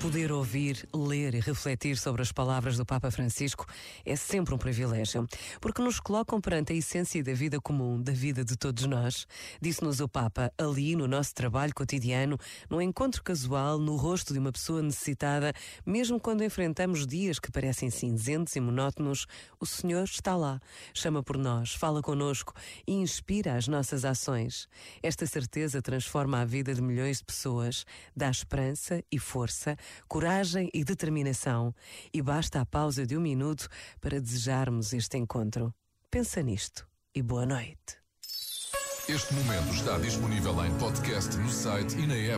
Poder ouvir, ler e refletir sobre as palavras do Papa Francisco é sempre um privilégio, porque nos colocam perante a essência da vida comum, da vida de todos nós. Disse-nos o Papa ali no nosso trabalho cotidiano, no encontro casual, no rosto de uma pessoa necessitada, mesmo quando enfrentamos dias que parecem cinzentos e monótonos, o Senhor está lá, chama por nós, fala conosco e inspira as nossas ações. Esta certeza transforma a vida de milhões de pessoas, dá esperança e força coragem e determinação, e basta a pausa de um minuto para desejarmos este encontro. Pensa nisto e boa noite. Este momento está disponível em podcast no site e na app.